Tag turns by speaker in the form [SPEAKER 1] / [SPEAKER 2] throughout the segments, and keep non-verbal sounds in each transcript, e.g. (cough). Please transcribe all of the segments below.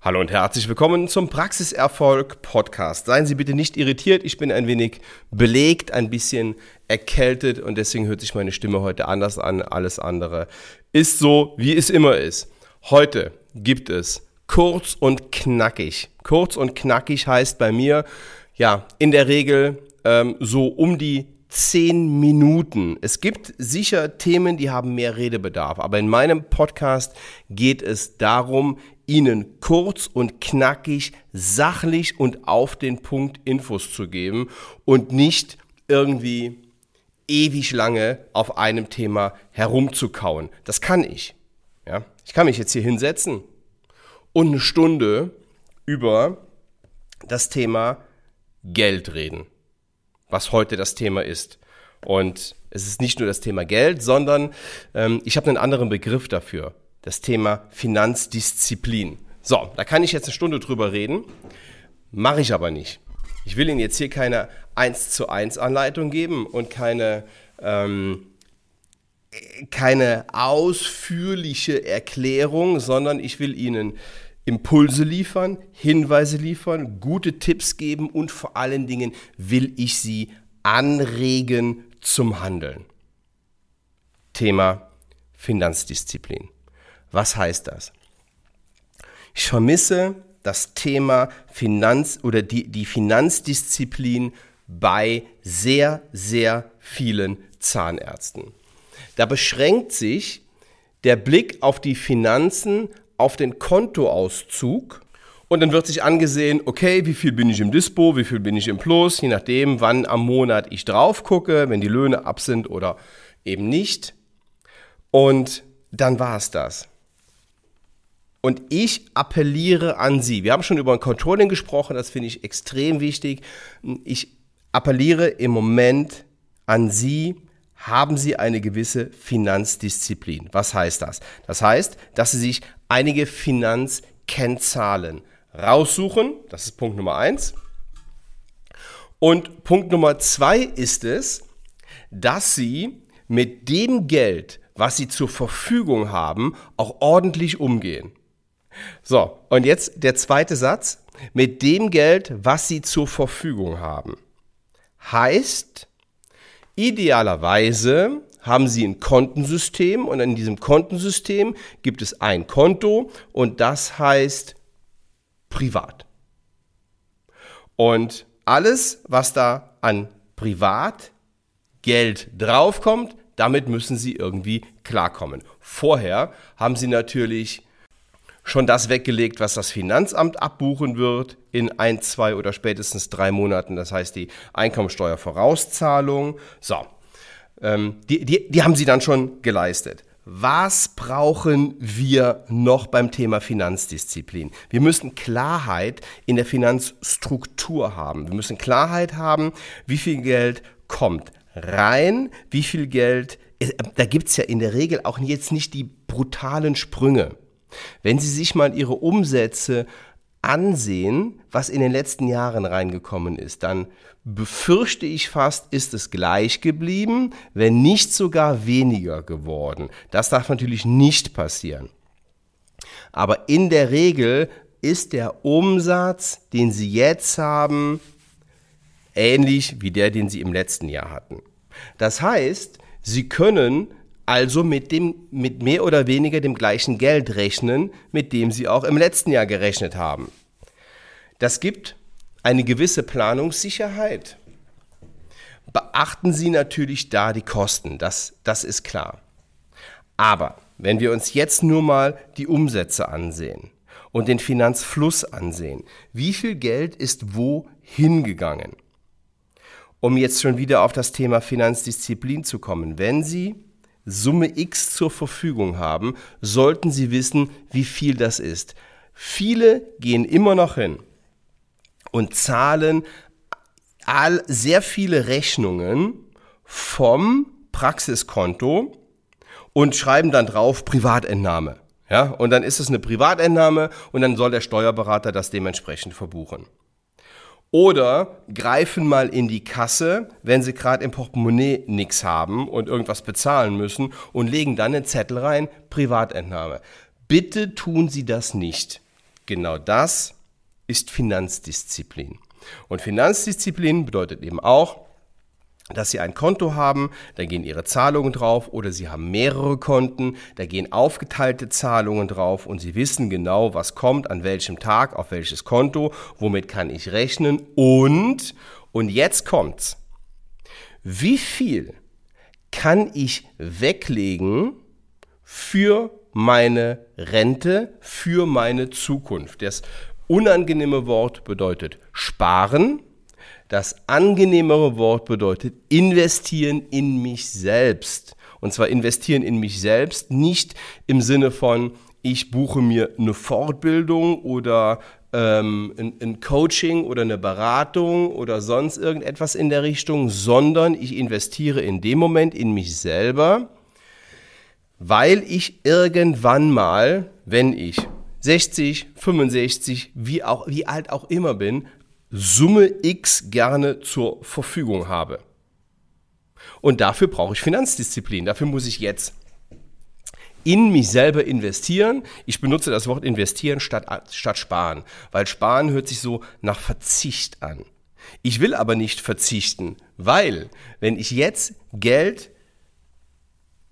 [SPEAKER 1] Hallo und herzlich willkommen zum Praxiserfolg Podcast. Seien Sie bitte nicht irritiert, ich bin ein wenig belegt, ein bisschen erkältet und deswegen hört sich meine Stimme heute anders an. Alles andere ist so, wie es immer ist. Heute gibt es kurz und knackig. Kurz und knackig heißt bei mir, ja, in der Regel ähm, so um die zehn Minuten. Es gibt sicher Themen, die haben mehr Redebedarf, aber in meinem Podcast geht es darum, Ihnen kurz und knackig, sachlich und auf den Punkt Infos zu geben und nicht irgendwie ewig lange auf einem Thema herumzukauen. Das kann ich. Ja? Ich kann mich jetzt hier hinsetzen und eine Stunde über das Thema Geld reden, was heute das Thema ist. Und es ist nicht nur das Thema Geld, sondern ähm, ich habe einen anderen Begriff dafür das Thema Finanzdisziplin. So, da kann ich jetzt eine Stunde drüber reden, mache ich aber nicht. Ich will Ihnen jetzt hier keine 1 zu 1 Anleitung geben und keine, ähm, keine ausführliche Erklärung, sondern ich will Ihnen Impulse liefern, Hinweise liefern, gute Tipps geben und vor allen Dingen will ich Sie anregen zum Handeln. Thema Finanzdisziplin. Was heißt das? Ich vermisse das Thema Finanz oder die, die Finanzdisziplin bei sehr, sehr vielen Zahnärzten. Da beschränkt sich der Blick auf die Finanzen, auf den Kontoauszug und dann wird sich angesehen, okay, wie viel bin ich im Dispo, wie viel bin ich im Plus, je nachdem, wann am Monat ich drauf gucke, wenn die Löhne ab sind oder eben nicht. Und dann war es das. Und ich appelliere an Sie. Wir haben schon über ein Controlling gesprochen, das finde ich extrem wichtig. Ich appelliere im Moment an Sie, haben Sie eine gewisse Finanzdisziplin. Was heißt das? Das heißt, dass Sie sich einige Finanzkennzahlen raussuchen. Das ist Punkt Nummer eins. Und Punkt Nummer zwei ist es, dass Sie mit dem Geld, was Sie zur Verfügung haben, auch ordentlich umgehen. So, und jetzt der zweite Satz. Mit dem Geld, was Sie zur Verfügung haben. Heißt, idealerweise haben Sie ein Kontensystem und in diesem Kontensystem gibt es ein Konto und das heißt privat. Und alles, was da an Privatgeld draufkommt, damit müssen Sie irgendwie klarkommen. Vorher haben Sie natürlich schon das weggelegt, was das Finanzamt abbuchen wird in ein, zwei oder spätestens drei Monaten. Das heißt die Einkommensteuervorauszahlung. So, ähm, die, die, die haben sie dann schon geleistet. Was brauchen wir noch beim Thema Finanzdisziplin? Wir müssen Klarheit in der Finanzstruktur haben. Wir müssen Klarheit haben, wie viel Geld kommt rein, wie viel Geld, äh, da gibt es ja in der Regel auch jetzt nicht die brutalen Sprünge. Wenn Sie sich mal Ihre Umsätze ansehen, was in den letzten Jahren reingekommen ist, dann befürchte ich fast, ist es gleich geblieben, wenn nicht sogar weniger geworden. Das darf natürlich nicht passieren. Aber in der Regel ist der Umsatz, den Sie jetzt haben, ähnlich wie der, den Sie im letzten Jahr hatten. Das heißt, Sie können also mit, dem, mit mehr oder weniger dem gleichen Geld rechnen, mit dem Sie auch im letzten Jahr gerechnet haben. Das gibt eine gewisse Planungssicherheit. Beachten Sie natürlich da die Kosten, das, das ist klar. Aber wenn wir uns jetzt nur mal die Umsätze ansehen und den Finanzfluss ansehen, wie viel Geld ist wo hingegangen? Um jetzt schon wieder auf das Thema Finanzdisziplin zu kommen, wenn Sie Summe X zur Verfügung haben, sollten Sie wissen, wie viel das ist. Viele gehen immer noch hin und zahlen all, sehr viele Rechnungen vom Praxiskonto und schreiben dann drauf Privatentnahme. Ja, und dann ist es eine Privatentnahme und dann soll der Steuerberater das dementsprechend verbuchen. Oder greifen mal in die Kasse, wenn sie gerade im Portemonnaie nichts haben und irgendwas bezahlen müssen und legen dann einen Zettel rein, Privatentnahme. Bitte tun Sie das nicht. genau das ist Finanzdisziplin. Und Finanzdisziplin bedeutet eben auch, dass Sie ein Konto haben, da gehen Ihre Zahlungen drauf oder Sie haben mehrere Konten, da gehen aufgeteilte Zahlungen drauf und Sie wissen genau, was kommt, an welchem Tag, auf welches Konto, womit kann ich rechnen und, und jetzt kommt's, wie viel kann ich weglegen für meine Rente, für meine Zukunft? Das unangenehme Wort bedeutet sparen das angenehmere Wort bedeutet investieren in mich selbst. Und zwar investieren in mich selbst, nicht im Sinne von, ich buche mir eine Fortbildung oder ähm, ein, ein Coaching oder eine Beratung oder sonst irgendetwas in der Richtung, sondern ich investiere in dem Moment in mich selber, weil ich irgendwann mal, wenn ich 60, 65, wie, auch, wie alt auch immer bin, Summe X gerne zur Verfügung habe. Und dafür brauche ich Finanzdisziplin. Dafür muss ich jetzt in mich selber investieren. Ich benutze das Wort investieren statt, statt sparen, weil sparen hört sich so nach Verzicht an. Ich will aber nicht verzichten, weil wenn ich jetzt Geld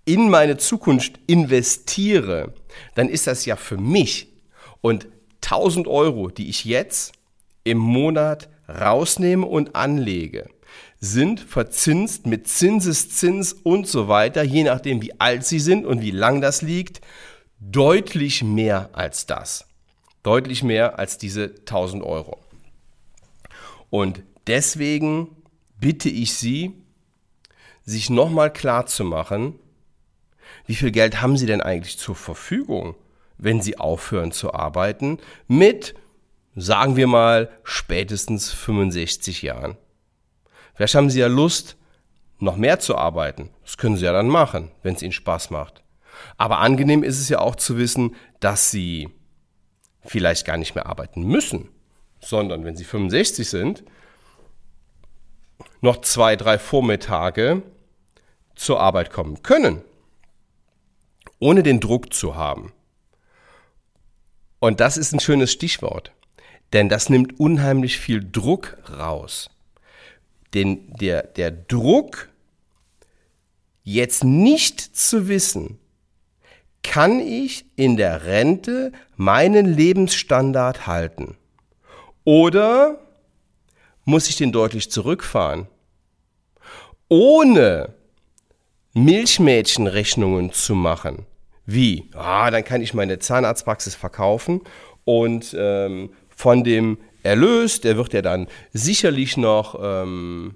[SPEAKER 1] in meine Zukunft investiere, dann ist das ja für mich und 1000 Euro, die ich jetzt im Monat rausnehme und anlege, sind verzinst mit Zinseszins und so weiter, je nachdem wie alt sie sind und wie lang das liegt, deutlich mehr als das. Deutlich mehr als diese 1000 Euro. Und deswegen bitte ich Sie, sich nochmal klar zu machen, wie viel Geld haben Sie denn eigentlich zur Verfügung, wenn Sie aufhören zu arbeiten, mit sagen wir mal, spätestens 65 Jahren. Vielleicht haben Sie ja Lust, noch mehr zu arbeiten. Das können Sie ja dann machen, wenn es Ihnen Spaß macht. Aber angenehm ist es ja auch zu wissen, dass Sie vielleicht gar nicht mehr arbeiten müssen, sondern wenn Sie 65 sind, noch zwei, drei Vormittage zur Arbeit kommen können, ohne den Druck zu haben. Und das ist ein schönes Stichwort. Denn das nimmt unheimlich viel Druck raus. Denn der, der Druck, jetzt nicht zu wissen, kann ich in der Rente meinen Lebensstandard halten? Oder muss ich den deutlich zurückfahren? Ohne Milchmädchenrechnungen zu machen. Wie? Ah, dann kann ich meine Zahnarztpraxis verkaufen und ähm, von dem Erlös, der wird ja dann sicherlich noch ähm,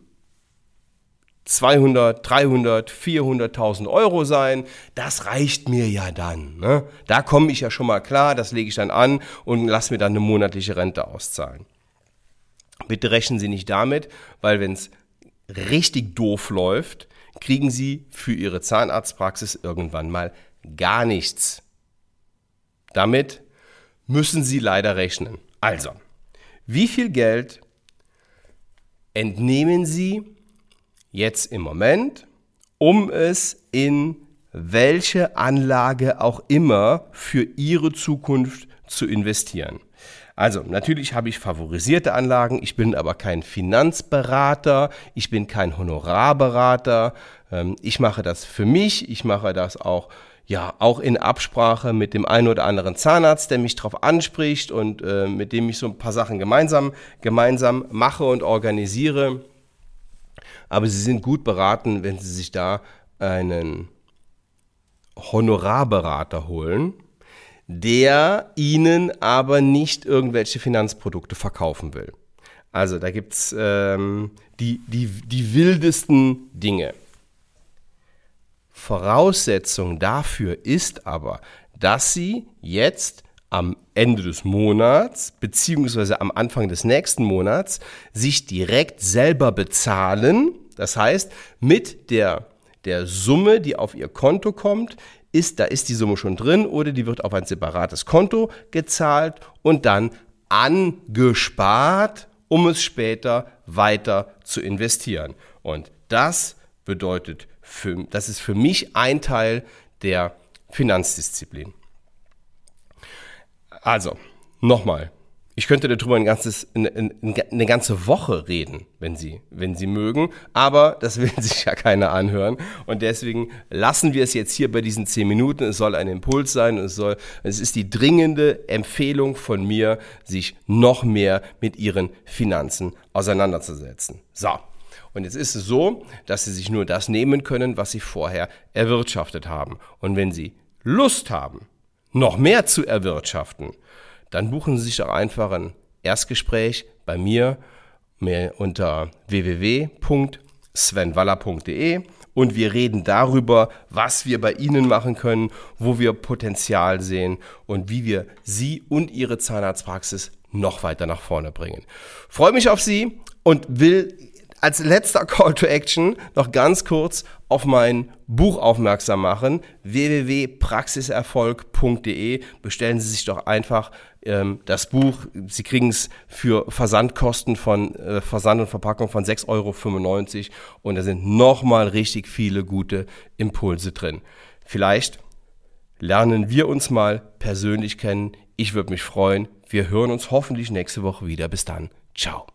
[SPEAKER 1] 200, 300, 400.000 Euro sein. Das reicht mir ja dann. Ne? Da komme ich ja schon mal klar, das lege ich dann an und lasse mir dann eine monatliche Rente auszahlen. Bitte rechnen Sie nicht damit, weil wenn es richtig doof läuft, kriegen Sie für Ihre Zahnarztpraxis irgendwann mal gar nichts. Damit müssen Sie leider rechnen. Also, wie viel Geld entnehmen Sie jetzt im Moment, um es in welche Anlage auch immer für Ihre Zukunft zu investieren? Also, natürlich habe ich favorisierte Anlagen, ich bin aber kein Finanzberater, ich bin kein Honorarberater, ähm, ich mache das für mich, ich mache das auch ja, auch in Absprache mit dem einen oder anderen Zahnarzt, der mich darauf anspricht und äh, mit dem ich so ein paar Sachen gemeinsam, gemeinsam mache und organisiere. Aber Sie sind gut beraten, wenn Sie sich da einen Honorarberater holen, der Ihnen aber nicht irgendwelche Finanzprodukte verkaufen will. Also da gibt es ähm, die, die, die wildesten Dinge. Voraussetzung dafür ist aber, dass Sie jetzt am Ende des Monats beziehungsweise am Anfang des nächsten Monats sich direkt selber bezahlen. Das heißt, mit der, der Summe, die auf Ihr Konto kommt, ist, da ist die Summe schon drin oder die wird auf ein separates Konto gezahlt und dann angespart, um es später weiter zu investieren. Und das bedeutet für, das ist für mich ein Teil der Finanzdisziplin. Also, Nochmal, ich könnte darüber ein ganzes, eine, eine, ganze Woche reden, wenn Sie, wenn Sie mögen, aber das (laughs) will sich ja keiner anhören. Und deswegen lassen wir es jetzt hier bei diesen zehn Minuten. Es soll ein Impuls sein. Es, soll, es ist die dringende Empfehlung von mir, sich noch mehr mit Ihren Finanzen auseinanderzusetzen. So. Und jetzt ist es so, dass Sie sich nur das nehmen können, was Sie vorher erwirtschaftet haben. Und wenn Sie Lust haben, noch mehr zu erwirtschaften, dann buchen Sie sich doch einfach ein Erstgespräch bei mir unter www.svenwaller.de und wir reden darüber, was wir bei Ihnen machen können, wo wir Potenzial sehen und wie wir Sie und Ihre Zahnarztpraxis noch weiter nach vorne bringen. Freue mich auf Sie und will als letzter Call to Action noch ganz kurz auf mein Buch aufmerksam machen. www.praxiserfolg.de. Bestellen Sie sich doch einfach ähm, das Buch. Sie kriegen es für Versandkosten von äh, Versand und Verpackung von 6,95 Euro und da sind nochmal richtig viele gute Impulse drin. Vielleicht lernen wir uns mal persönlich kennen. Ich würde mich freuen. Wir hören uns hoffentlich nächste Woche wieder. Bis dann. Ciao.